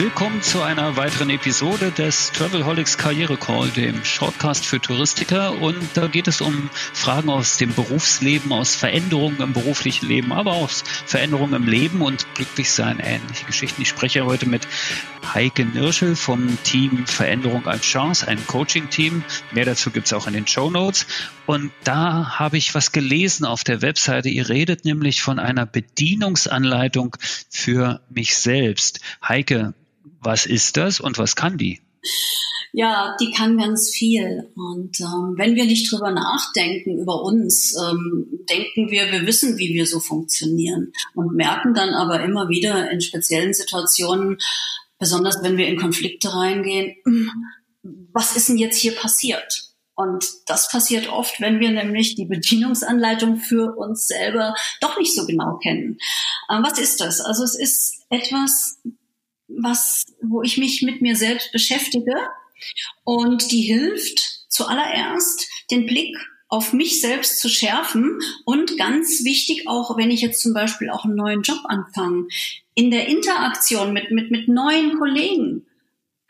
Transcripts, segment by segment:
Willkommen zu einer weiteren Episode des Travelholics Karriere Call, dem Shortcast für Touristiker. Und da geht es um Fragen aus dem Berufsleben, aus Veränderungen im beruflichen Leben, aber auch Veränderungen im Leben und glücklich sein, ähnliche Geschichten. Ich spreche heute mit Heike Nirschel vom Team Veränderung als Chance, ein Coaching-Team. Mehr dazu gibt es auch in den Show Notes. Und da habe ich was gelesen auf der Webseite. Ihr redet nämlich von einer Bedienungsanleitung für mich selbst. Heike, was ist das und was kann die? Ja, die kann ganz viel. Und ähm, wenn wir nicht drüber nachdenken über uns, ähm, denken wir, wir wissen, wie wir so funktionieren und merken dann aber immer wieder in speziellen Situationen, besonders wenn wir in Konflikte reingehen, was ist denn jetzt hier passiert? Und das passiert oft, wenn wir nämlich die Bedienungsanleitung für uns selber doch nicht so genau kennen. Ähm, was ist das? Also es ist etwas, was, wo ich mich mit mir selbst beschäftige und die hilft zuallererst, den Blick auf mich selbst zu schärfen und ganz wichtig auch, wenn ich jetzt zum Beispiel auch einen neuen Job anfange, in der Interaktion mit, mit, mit neuen Kollegen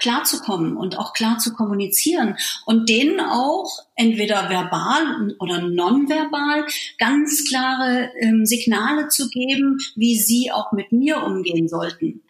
klarzukommen und auch klar zu kommunizieren und denen auch entweder verbal oder nonverbal ganz klare ähm, Signale zu geben, wie sie auch mit mir umgehen sollten.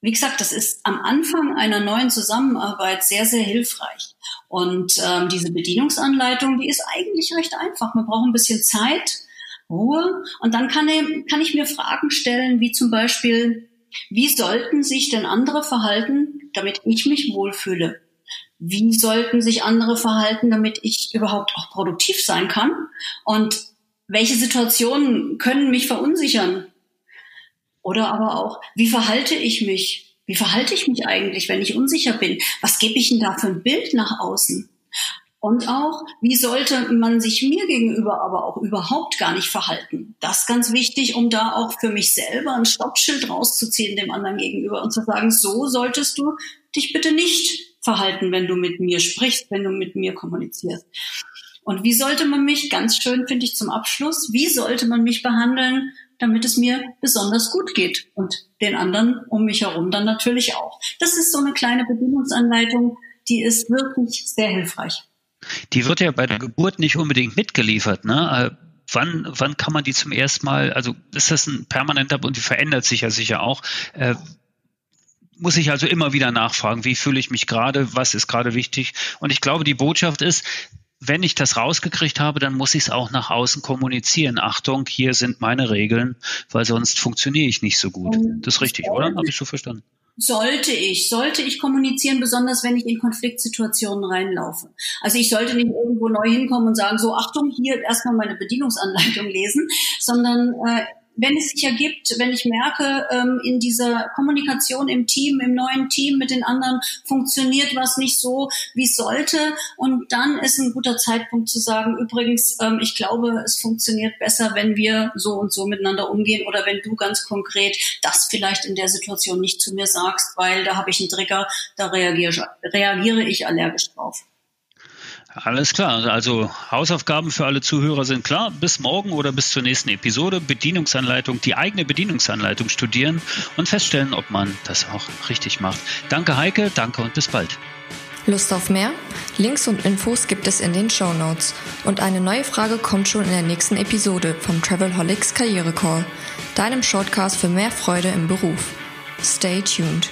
Wie gesagt, das ist am Anfang einer neuen Zusammenarbeit sehr, sehr hilfreich. Und ähm, diese Bedienungsanleitung, die ist eigentlich recht einfach. Man braucht ein bisschen Zeit, Ruhe und dann kann, kann ich mir Fragen stellen, wie zum Beispiel, wie sollten sich denn andere verhalten, damit ich mich wohlfühle? Wie sollten sich andere verhalten, damit ich überhaupt auch produktiv sein kann? Und welche Situationen können mich verunsichern? Oder aber auch, wie verhalte ich mich? Wie verhalte ich mich eigentlich, wenn ich unsicher bin? Was gebe ich denn da für ein Bild nach außen? Und auch, wie sollte man sich mir gegenüber aber auch überhaupt gar nicht verhalten? Das ist ganz wichtig, um da auch für mich selber ein Stoppschild rauszuziehen dem anderen gegenüber und zu sagen, so solltest du dich bitte nicht verhalten, wenn du mit mir sprichst, wenn du mit mir kommunizierst. Und wie sollte man mich, ganz schön finde ich zum Abschluss, wie sollte man mich behandeln, damit es mir besonders gut geht und den anderen um mich herum dann natürlich auch. Das ist so eine kleine Bedienungsanleitung, die ist wirklich sehr hilfreich. Die wird ja bei der Geburt nicht unbedingt mitgeliefert, ne? Äh, wann, wann kann man die zum ersten Mal, also ist das ein permanenter und die verändert sich ja sicher auch. Äh, muss ich also immer wieder nachfragen, wie fühle ich mich gerade, was ist gerade wichtig. Und ich glaube, die Botschaft ist, wenn ich das rausgekriegt habe, dann muss ich es auch nach außen kommunizieren. Achtung, hier sind meine Regeln, weil sonst funktioniere ich nicht so gut. Das ist richtig, oder? Habe ich so verstanden? Sollte ich, sollte ich kommunizieren, besonders wenn ich in Konfliktsituationen reinlaufe. Also ich sollte nicht irgendwo neu hinkommen und sagen, so Achtung, hier erstmal meine Bedienungsanleitung lesen, sondern äh, wenn es sich ergibt, wenn ich merke, ähm, in dieser Kommunikation im Team, im neuen Team mit den anderen funktioniert was nicht so, wie es sollte. Und dann ist ein guter Zeitpunkt zu sagen, übrigens, ähm, ich glaube, es funktioniert besser, wenn wir so und so miteinander umgehen oder wenn du ganz konkret das vielleicht in der Situation nicht zu mir sagst, weil da habe ich einen Trigger, da reagiere, reagiere ich allergisch drauf. Alles klar. Also Hausaufgaben für alle Zuhörer sind klar. Bis morgen oder bis zur nächsten Episode Bedienungsanleitung, die eigene Bedienungsanleitung studieren und feststellen, ob man das auch richtig macht. Danke Heike, danke und bis bald. Lust auf mehr? Links und Infos gibt es in den Show Notes. Und eine neue Frage kommt schon in der nächsten Episode vom Travelholics Karriere Call, deinem Shortcast für mehr Freude im Beruf. Stay tuned.